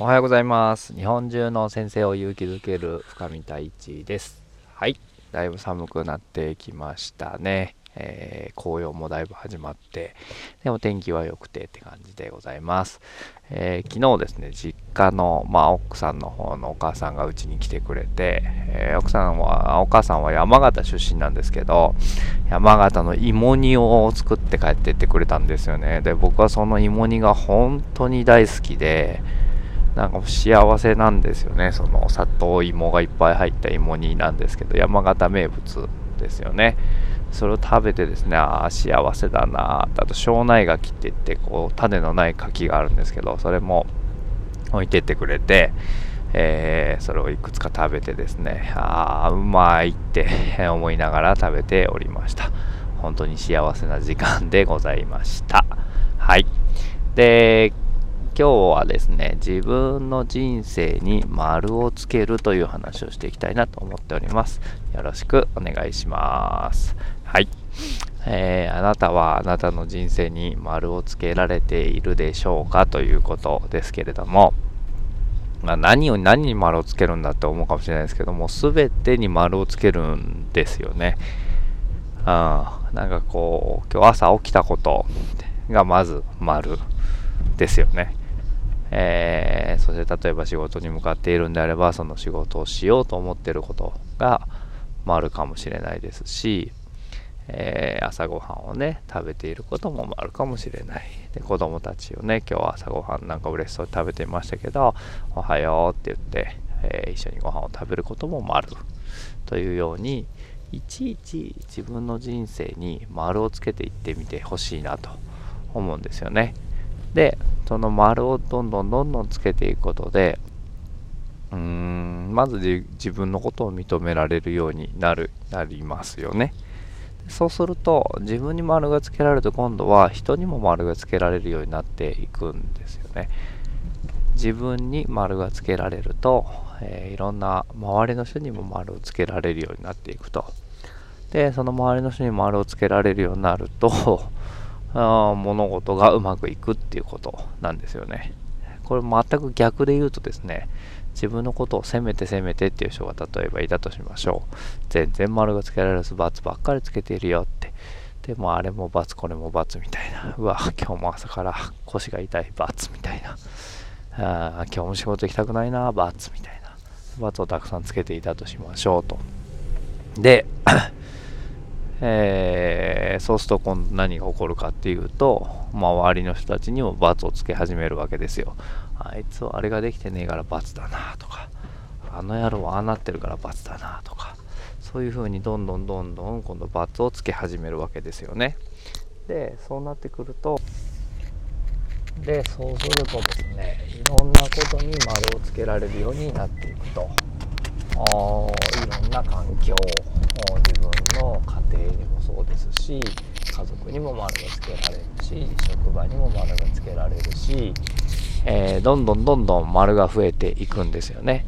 おはようございます日本中の先生を勇気づける深見太一ですはいだいぶ寒くなってきましたねえー、紅葉もだいぶ始まって、でも天気は良くてって感じでございます。えー、昨日ですね、実家の、まあ、奥さんの方のお母さんがうちに来てくれて、えー、奥さんは、お母さんは山形出身なんですけど、山形の芋煮を作って帰ってってくれたんですよね。で、僕はその芋煮が本当に大好きで、なんか幸せなんですよね。その里芋がいっぱい入った芋煮なんですけど、山形名物ですよね。それを食べてですね、ああ、幸せだなあと、庄内柿って言って、こう、種のない柿があるんですけど、それも置いてってくれて、えー、それをいくつか食べてですね、ああ、うまいって 思いながら食べておりました。本当に幸せな時間でございました。はい。で、今日はですね、自分の人生に丸をつけるという話をしていきたいなと思っております。よろしくお願いします。はい。えー、あなたはあなたの人生に丸をつけられているでしょうかということですけれども、まあ、何を何に丸をつけるんだって思うかもしれないですけども、全てに丸をつけるんですよね。うん、なんかこう、今日朝起きたことがまず丸ですよね。えー、そして例えば仕事に向かっているんであればその仕事をしようと思ってることがもあるかもしれないですし、えー、朝ごはんをね食べていることもあるかもしれないで子供たちをね今日は朝ごはんなんか嬉しそうに食べてましたけどおはようって言って、えー、一緒にご飯を食べることもあるというようにいちいち自分の人生に丸をつけていってみてほしいなと思うんですよね。でその丸をどんどんどんどんつけていくことでうーんまず自分のことを認められるようになるなりますよね。そうすると自分に丸がつけられると今度は人にも丸がつけられるようになっていくんですよね。自分に丸がつけられると、えー、いろんな周りの人にも丸をつけられるようになっていくと。でその周りの人に丸をつけられるようになるとあ物事がうまくいくっていうことなんですよね。これ全く逆で言うとですね、自分のことを責めて責めてっていう人が例えばいたとしましょう。全然丸がつけられず罰ばっかりつけているよって。でもあれも罰これも罰みたいな。うわ、今日も朝から腰が痛い罰みたいな。あ今日も仕事行きたくないな、罰みたいな。罰をたくさんつけていたとしましょうと。で、えー、そうすると今度何が起こるかっていうと、周りの人たちにも罰をつけ始めるわけですよ。あいつはあれができてねえから罰だなとか、あの野郎はああなってるから罰だなとか、そういう風にどんどんどんどん今度罰をつけ始めるわけですよね。で、そうなってくると、で、そうするとですね、いろんなことに丸をつけられるようになっていくと。な環境自分の家庭にもそうですし家族にも丸がつけられるし職場にも丸がつけられるし、えー、どんどんどんどん丸が増えていくんですよね。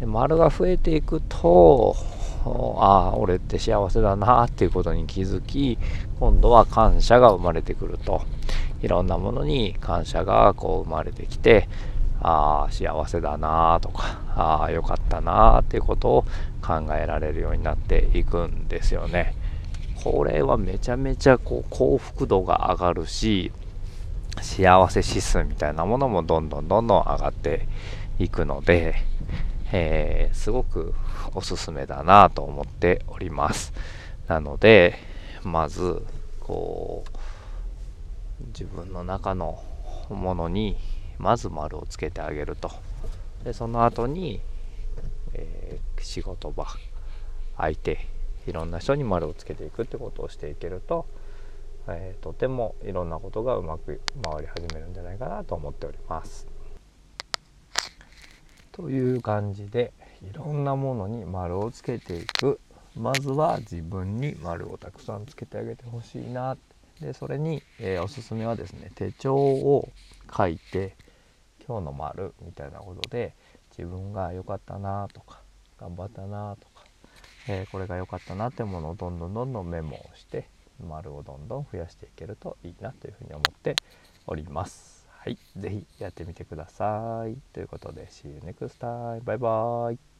で丸が増えていくとああ俺って幸せだなっていうことに気づき今度は感謝が生まれてくるといろんなものに感謝がこう生まれてきてああ幸せだなとかああよかったなっていうことを考えられるようになっていくんですよね。これはめちゃめちゃこう幸福度が上がるし幸せ指数みたいなものもどんどんどんどん上がっていくので、えー、すごくおすすめだなと思っております。なのでまずこう自分の中のものにまず丸をつけてあげると。でその後に、えー、仕事場相手いろんな人に丸をつけていくってことをしていけると、えー、とてもいろんなことがうまく回り始めるんじゃないかなと思っております。という感じでいろんなものに丸をつけていく。まずは自分に丸をたくさんつけてあげてほしいな。でそれに、えー、おすすめはですね手帳を書いて今日の丸みたいなことで自分が良かったなとか頑張ったなとか、えー、これが良かったなってものをどんどんどんどんメモをして丸をどんどん増やしていけるといいなというふうに思っております。はいはい、ぜひやってみてください。ということで、See you next time. バイバーイ。